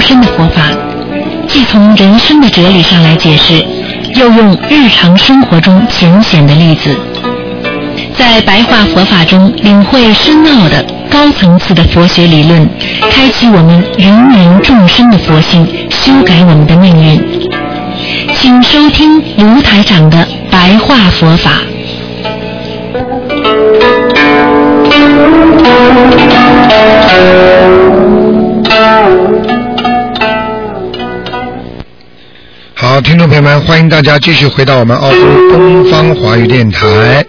深的佛法，既从人生的哲理上来解释，又用日常生活中浅显的例子，在白话佛法中领会深奥的高层次的佛学理论，开启我们芸芸众生的佛性，修改我们的命运。请收听卢台长的白话佛法。听众朋友们，欢迎大家继续回到我们澳洲东方华语电台。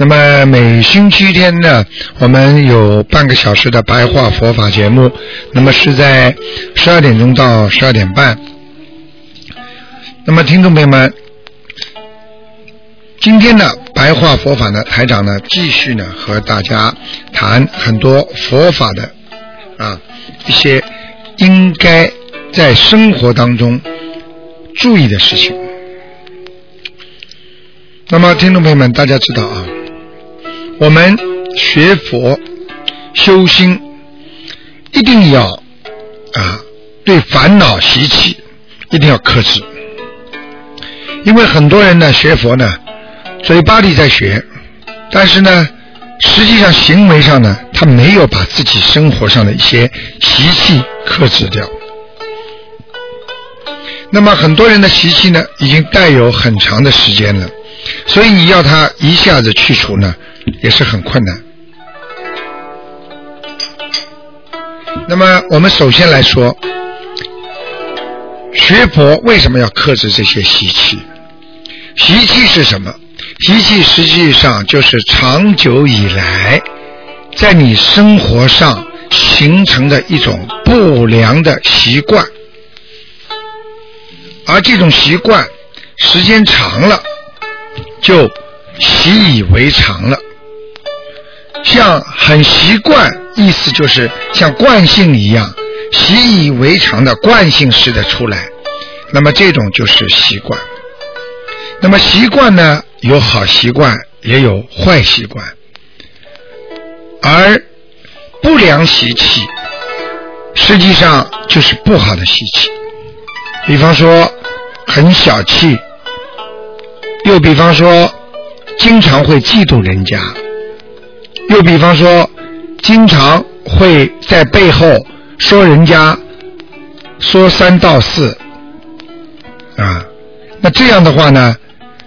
那么每星期天呢，我们有半个小时的白话佛法节目，那么是在十二点钟到十二点半。那么听众朋友们，今天的白话佛法呢，台长呢继续呢和大家谈很多佛法的啊一些应该在生活当中。注意的事情。那么，听众朋友们，大家知道啊，我们学佛修心，一定要啊对烦恼习气一定要克制，因为很多人呢学佛呢，嘴巴里在学，但是呢，实际上行为上呢，他没有把自己生活上的一些习气克制掉。那么很多人的习气呢，已经带有很长的时间了，所以你要他一下子去除呢，也是很困难。那么我们首先来说，学佛为什么要克制这些习气？习气是什么？习气实际上就是长久以来在你生活上形成的一种不良的习惯。而这种习惯，时间长了，就习以为常了。像很习惯，意思就是像惯性一样，习以为常的惯性式的出来。那么这种就是习惯。那么习惯呢，有好习惯，也有坏习惯。而不良习气，实际上就是不好的习气。比方说，很小气；又比方说，经常会嫉妒人家；又比方说，经常会在背后说人家说三道四啊。那这样的话呢，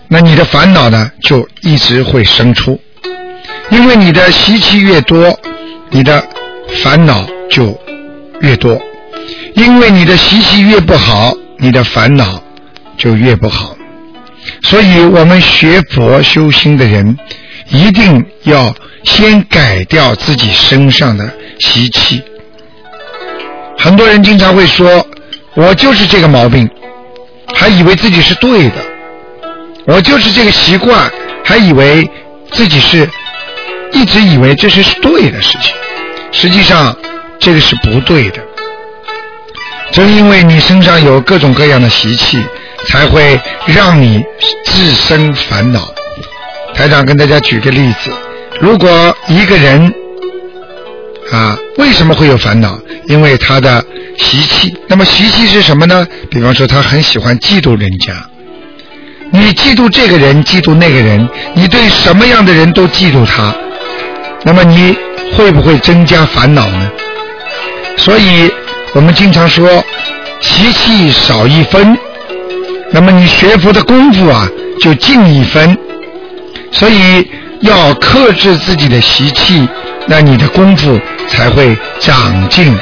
那你的烦恼呢就一直会生出，因为你的习气越多，你的烦恼就越多，因为你的习气越不好。你的烦恼就越不好，所以我们学佛修心的人，一定要先改掉自己身上的习气。很多人经常会说：“我就是这个毛病，还以为自己是对的；我就是这个习惯，还以为自己是一直以为这是对的事情。实际上，这个是不对的。”正因为你身上有各种各样的习气，才会让你自身烦恼。台长跟大家举个例子：如果一个人啊，为什么会有烦恼？因为他的习气。那么习气是什么呢？比方说，他很喜欢嫉妒人家。你嫉妒这个人，嫉妒那个人，你对什么样的人都嫉妒他，那么你会不会增加烦恼呢？所以。我们经常说，习气少一分，那么你学佛的功夫啊就进一分。所以要克制自己的习气，那你的功夫才会长进。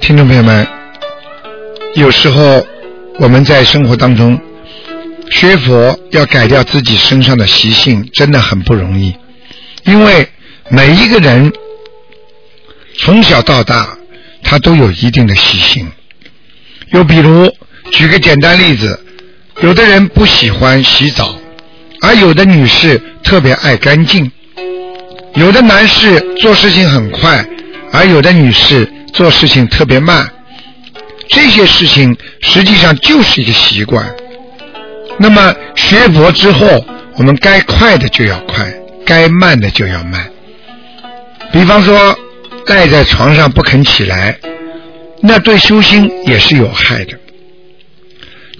听众朋友们，有时候。我们在生活当中学佛，要改掉自己身上的习性，真的很不容易。因为每一个人从小到大，他都有一定的习性。又比如，举个简单例子，有的人不喜欢洗澡，而有的女士特别爱干净；有的男士做事情很快，而有的女士做事情特别慢。这些事情实际上就是一个习惯，那么学佛之后，我们该快的就要快，该慢的就要慢。比方说，赖在床上不肯起来，那对修心也是有害的。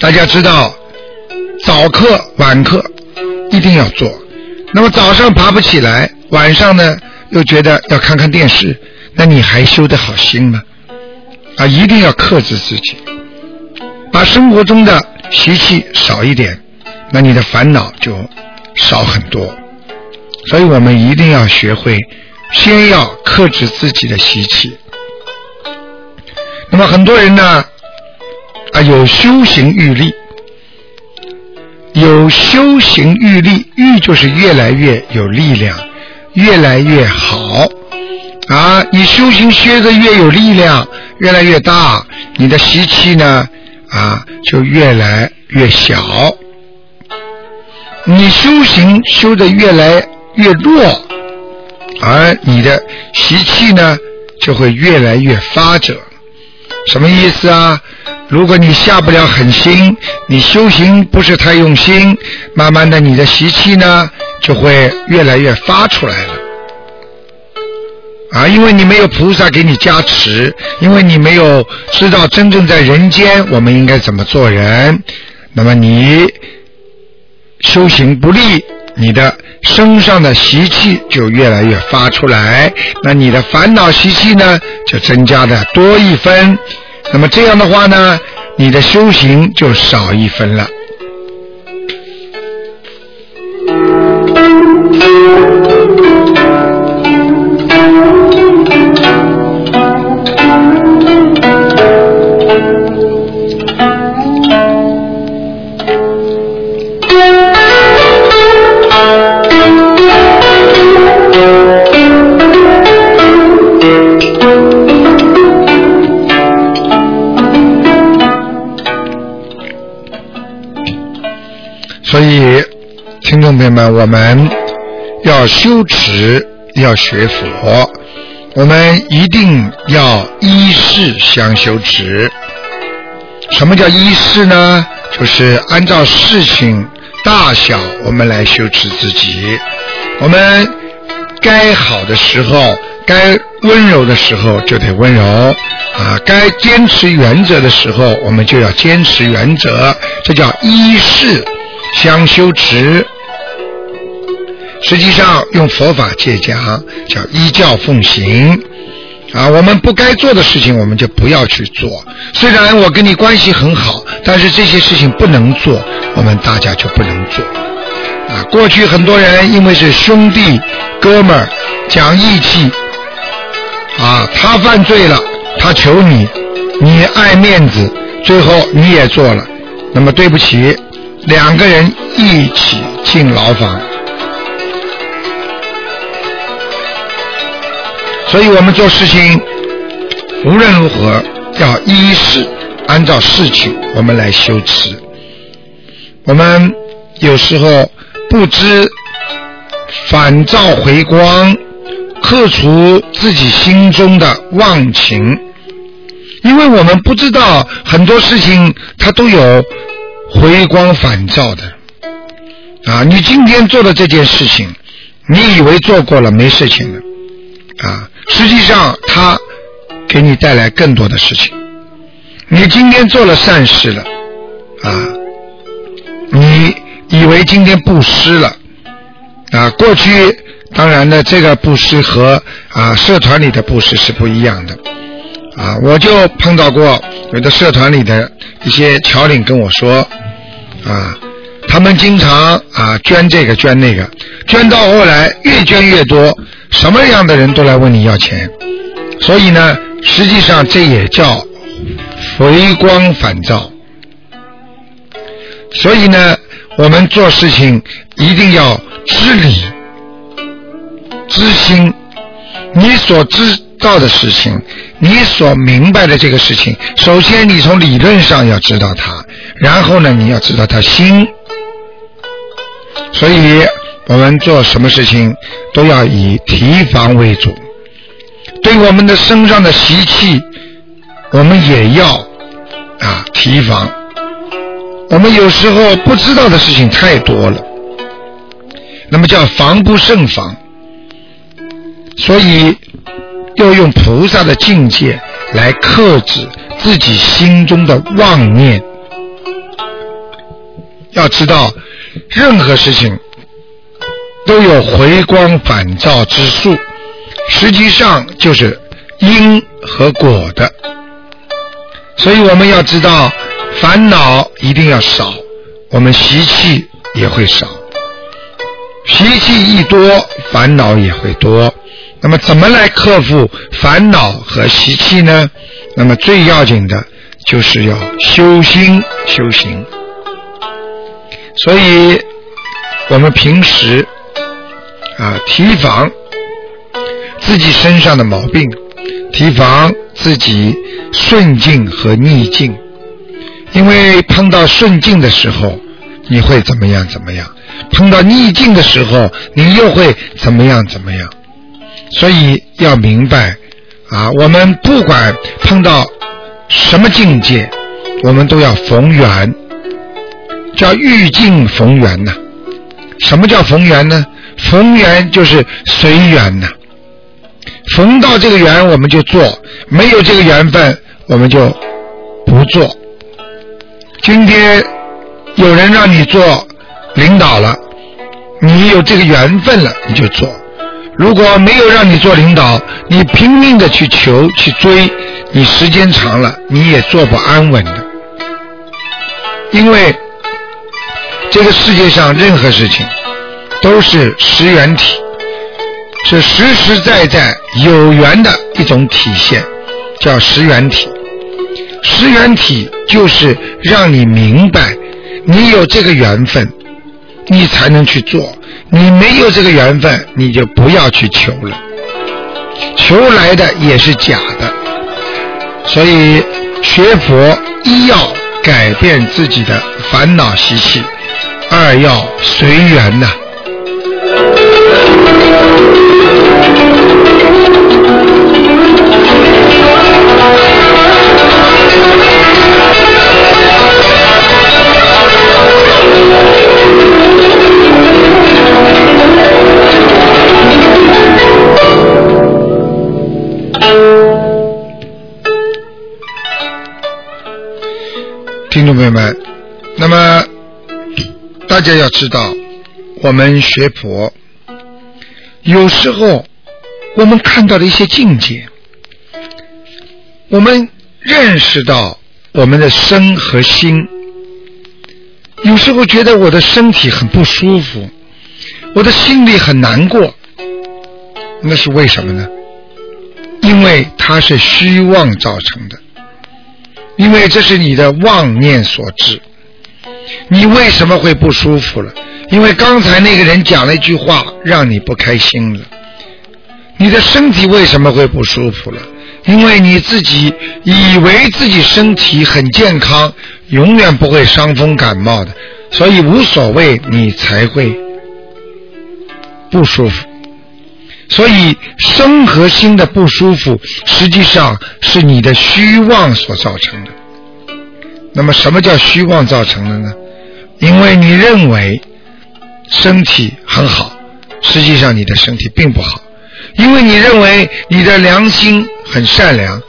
大家知道，早课晚课一定要做。那么早上爬不起来，晚上呢又觉得要看看电视，那你还修得好心吗？啊，一定要克制自己，把生活中的习气少一点，那你的烦恼就少很多。所以我们一定要学会，先要克制自己的习气。那么很多人呢，啊，有修行欲力。有修行欲力，欲就是越来越有力量，越来越好啊！你修行学的越有力量，越来越大，你的习气呢啊就越来越小。你修行修的越来越弱，而你的习气呢就会越来越发者。什么意思啊？如果你下不了狠心，你修行不是太用心，慢慢的你的习气呢就会越来越发出来了。啊，因为你没有菩萨给你加持，因为你没有知道真正在人间我们应该怎么做人，那么你修行不利，你的身上的习气就越来越发出来，那你的烦恼习气呢就增加的多一分。那么这样的话呢，你的修行就少一分了。我们要修持，要学佛，我们一定要依事相修持。什么叫依事呢？就是按照事情大小，我们来修持自己。我们该好的时候，该温柔的时候就得温柔啊；该坚持原则的时候，我们就要坚持原则。这叫依事。相修持，实际上用佛法界讲叫依教奉行啊。我们不该做的事情，我们就不要去做。虽然我跟你关系很好，但是这些事情不能做，我们大家就不能做啊。过去很多人因为是兄弟哥们儿讲义气啊，他犯罪了，他求你，你爱面子，最后你也做了，那么对不起。两个人一起进牢房，所以我们做事情无论如何要依事，按照事情我们来修持。我们有时候不知反照回光，克除自己心中的妄情，因为我们不知道很多事情它都有。回光返照的啊！你今天做的这件事情，你以为做过了没事情了啊？实际上，它给你带来更多的事情。你今天做了善事了啊！你以为今天布施了啊？过去当然呢，这个布施和啊社团里的布施是不一样的啊！我就碰到过有的社团里的一些侨领跟我说。啊，他们经常啊捐这个捐那个，捐到后来越捐越多，什么样的人都来问你要钱，所以呢，实际上这也叫回光返照。所以呢，我们做事情一定要知理、知心，你所知道的事情。你所明白的这个事情，首先你从理论上要知道它，然后呢，你要知道它心。所以，我们做什么事情都要以提防为主。对我们的身上的习气，我们也要啊提防。我们有时候不知道的事情太多了，那么叫防不胜防，所以要用菩萨的境界来克制自己心中的妄念。要知道，任何事情都有回光返照之术，实际上就是因和果的。所以我们要知道，烦恼一定要少，我们习气也会少。习气一多，烦恼也会多。那么，怎么来克服烦恼和习气呢？那么，最要紧的就是要修心修行。所以，我们平时啊，提防自己身上的毛病，提防自己顺境和逆境。因为碰到顺境的时候，你会怎么样怎么样；碰到逆境的时候，你又会怎么样怎么样。所以要明白啊，我们不管碰到什么境界，我们都要逢缘。叫遇境逢缘呐，什么叫逢缘呢？逢缘就是随缘呐，逢到这个缘我们就做，没有这个缘分我们就不做。今天有人让你做领导了，你有这个缘分了你就做；如果没有让你做领导，你拼命的去求去追，你时间长了你也做不安稳的，因为。这个世界上任何事情都是实缘体，是实实在在有缘的一种体现，叫实缘体。实缘体就是让你明白，你有这个缘分，你才能去做；你没有这个缘分，你就不要去求了。求来的也是假的。所以学佛一要改变自己的烦恼习气。二要随缘呐。听众朋友们，那么。大家要知道，我们学佛，有时候我们看到的一些境界，我们认识到我们的身和心，有时候觉得我的身体很不舒服，我的心里很难过，那是为什么呢？因为它是虚妄造成的，因为这是你的妄念所致。你为什么会不舒服了？因为刚才那个人讲了一句话，让你不开心了。你的身体为什么会不舒服了？因为你自己以为自己身体很健康，永远不会伤风感冒的，所以无所谓，你才会不舒服。所以身和心的不舒服，实际上是你的虚妄所造成的。那么，什么叫虚妄造成的呢？因为你认为身体很好，实际上你的身体并不好；因为你认为你的良心很善良，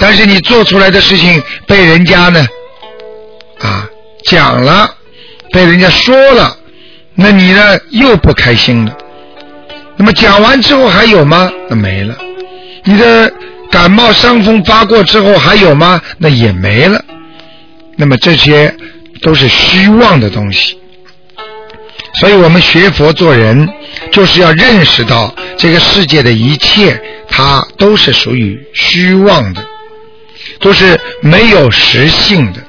但是你做出来的事情被人家呢啊讲了，被人家说了，那你呢又不开心了。那么讲完之后还有吗？那没了。你的感冒伤风发过之后还有吗？那也没了。那么这些都是虚妄的东西，所以我们学佛做人，就是要认识到这个世界的一切，它都是属于虚妄的，都是没有实性的，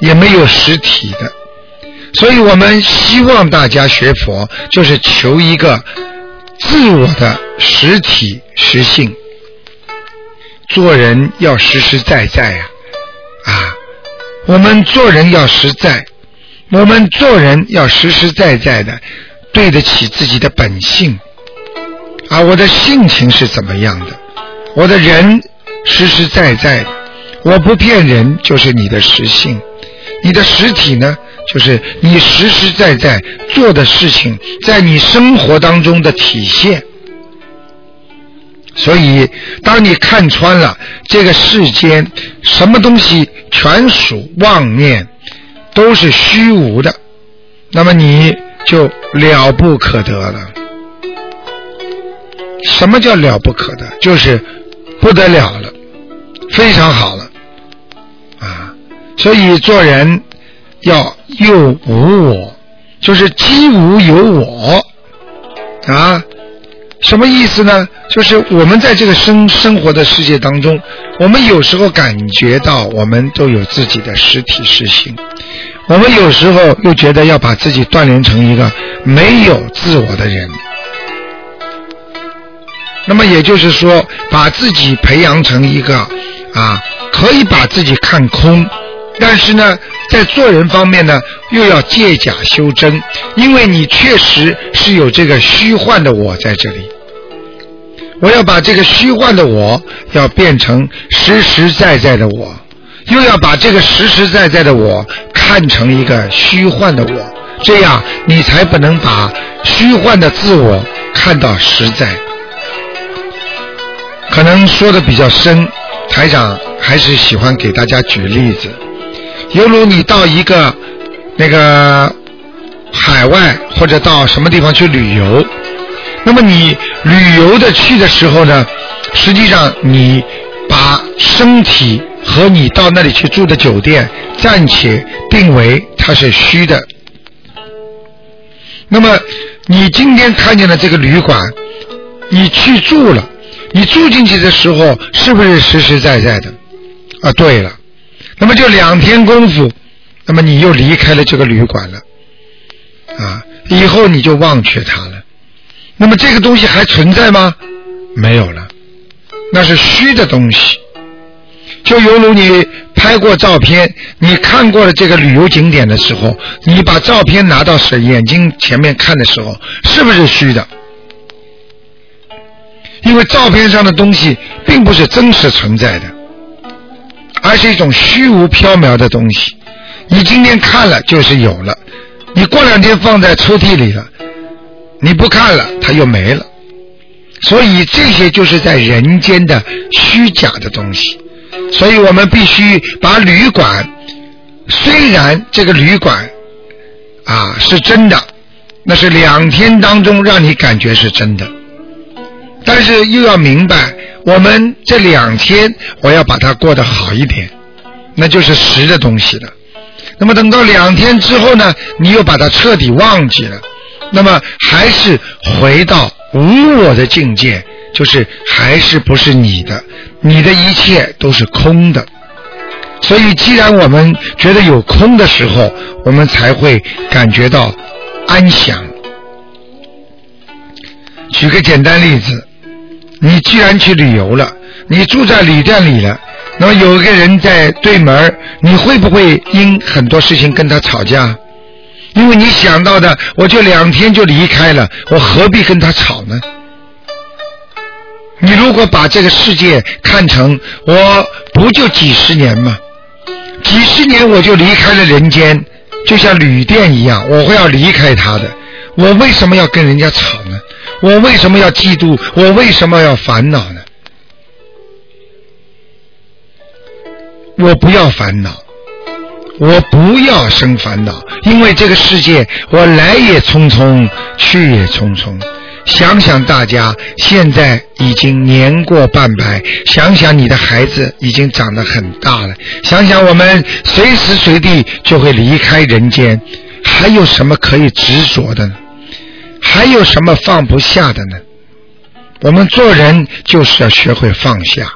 也没有实体的。所以我们希望大家学佛，就是求一个自我的实体实性。做人要实实在在呀，啊。我们做人要实在，我们做人要实实在在的对得起自己的本性。啊，我的性情是怎么样的？我的人实实在在，我不骗人就是你的实性。你的实体呢，就是你实实在在做的事情，在你生活当中的体现。所以，当你看穿了这个世间什么东西全属妄念，都是虚无的，那么你就了不可得了。什么叫了不可得？就是不得了了，非常好了啊！所以做人要又无我，就是既无有我啊。什么意思呢？就是我们在这个生生活的世界当中，我们有时候感觉到我们都有自己的实体实性，我们有时候又觉得要把自己锻炼成一个没有自我的人。那么也就是说，把自己培养成一个啊，可以把自己看空，但是呢，在做人方面呢，又要借假修真，因为你确实是有这个虚幻的我在这里。我要把这个虚幻的我，要变成实实在在的我，又要把这个实实在在的我看成一个虚幻的我，这样你才不能把虚幻的自我看到实在。可能说的比较深，台长还是喜欢给大家举例子，犹如你到一个那个海外或者到什么地方去旅游。那么你旅游的去的时候呢，实际上你把身体和你到那里去住的酒店暂且定为它是虚的。那么你今天看见的这个旅馆，你去住了，你住进去的时候是不是实实在在的？啊，对了，那么就两天功夫，那么你又离开了这个旅馆了，啊，以后你就忘却它了。那么这个东西还存在吗？没有了，那是虚的东西。就犹如你拍过照片，你看过了这个旅游景点的时候，你把照片拿到是眼睛前面看的时候，是不是虚的？因为照片上的东西并不是真实存在的，而是一种虚无缥缈的东西。你今天看了就是有了，你过两天放在抽屉里了。你不看了，它又没了，所以这些就是在人间的虚假的东西，所以我们必须把旅馆，虽然这个旅馆啊是真的，那是两天当中让你感觉是真的，但是又要明白，我们这两天我要把它过得好一点，那就是实的东西了。那么等到两天之后呢，你又把它彻底忘记了。那么还是回到无我的境界，就是还是不是你的，你的一切都是空的。所以，既然我们觉得有空的时候，我们才会感觉到安详。举个简单例子，你既然去旅游了，你住在旅店里了，那么有一个人在对门，你会不会因很多事情跟他吵架？因为你想到的，我就两天就离开了，我何必跟他吵呢？你如果把这个世界看成我不就几十年吗？几十年我就离开了人间，就像旅店一样，我会要离开他的。我为什么要跟人家吵呢？我为什么要嫉妒？我为什么要烦恼呢？我不要烦恼。我不要生烦恼，因为这个世界我来也匆匆，去也匆匆。想想大家现在已经年过半百，想想你的孩子已经长得很大了，想想我们随时随地就会离开人间，还有什么可以执着的呢？还有什么放不下的呢？我们做人就是要学会放下。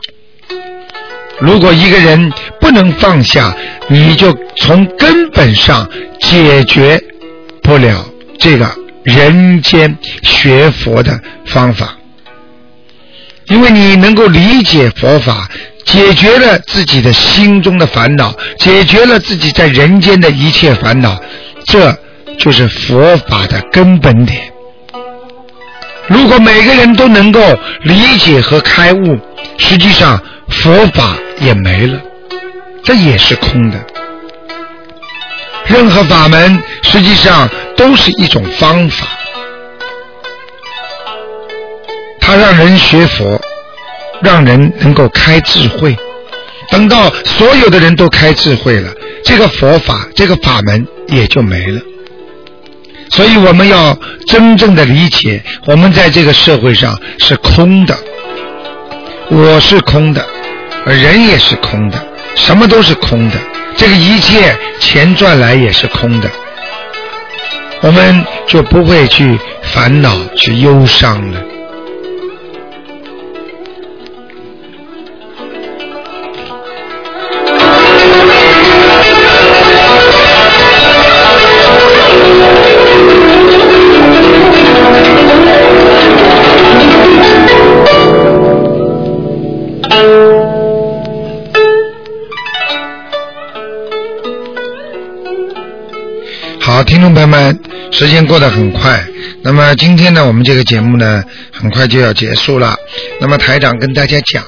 如果一个人不能放下，你就从根本上解决不了这个人间学佛的方法。因为你能够理解佛法，解决了自己的心中的烦恼，解决了自己在人间的一切烦恼，这就是佛法的根本点。如果每个人都能够理解和开悟，实际上佛法。也没了，这也是空的。任何法门实际上都是一种方法，它让人学佛，让人能够开智慧。等到所有的人都开智慧了，这个佛法这个法门也就没了。所以我们要真正的理解，我们在这个社会上是空的，我是空的，人也是空的，什么都是空的，这个一切钱赚来也是空的，我们就不会去烦恼、去忧伤了。听众朋友们，时间过得很快。那么今天呢，我们这个节目呢，很快就要结束了。那么台长跟大家讲，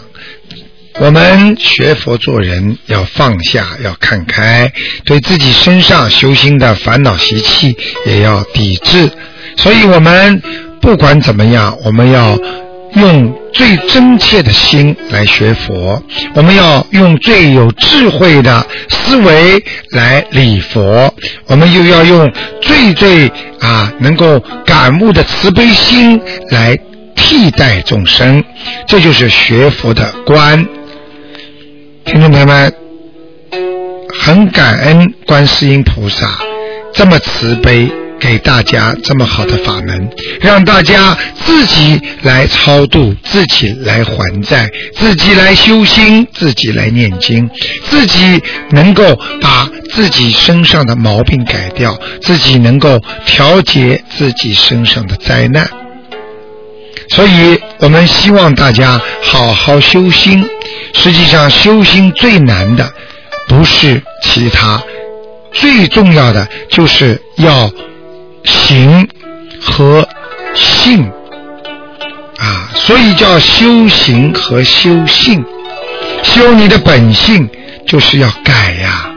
我们学佛做人要放下，要看开，对自己身上修心的烦恼习气也要抵制。所以我们不管怎么样，我们要。用最真切的心来学佛，我们要用最有智慧的思维来礼佛，我们又要用最最啊能够感悟的慈悲心来替代众生，这就是学佛的观。听众朋友们，很感恩观世音菩萨这么慈悲。给大家这么好的法门，让大家自己来超度，自己来还债，自己来修心，自己来念经，自己能够把自己身上的毛病改掉，自己能够调节自己身上的灾难。所以我们希望大家好好修心。实际上，修心最难的不是其他，最重要的就是要。行和性啊，所以叫修行和修性。修你的本性就是要改呀。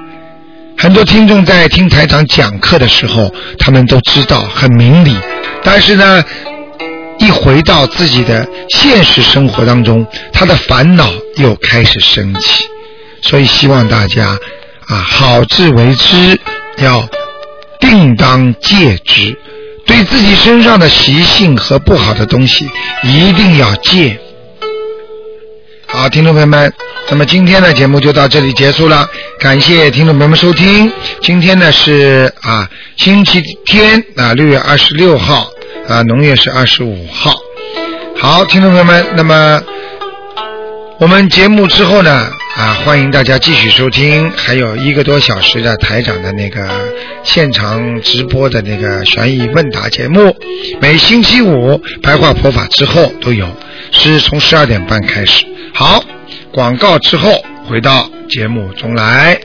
很多听众在听台长讲课的时候，他们都知道很明理，但是呢，一回到自己的现实生活当中，他的烦恼又开始升起。所以希望大家啊，好自为之，要。定当戒之，对自己身上的习性和不好的东西一定要戒。好，听众朋友们，那么今天的节目就到这里结束了，感谢听众朋友们收听。今天呢是啊星期天啊六月二十六号啊农历是二十五号。好，听众朋友们，那么我们节目之后呢？啊，欢迎大家继续收听，还有一个多小时的台长的那个现场直播的那个悬疑问答节目，每星期五白话佛法之后都有，是从十二点半开始。好，广告之后回到节目中来。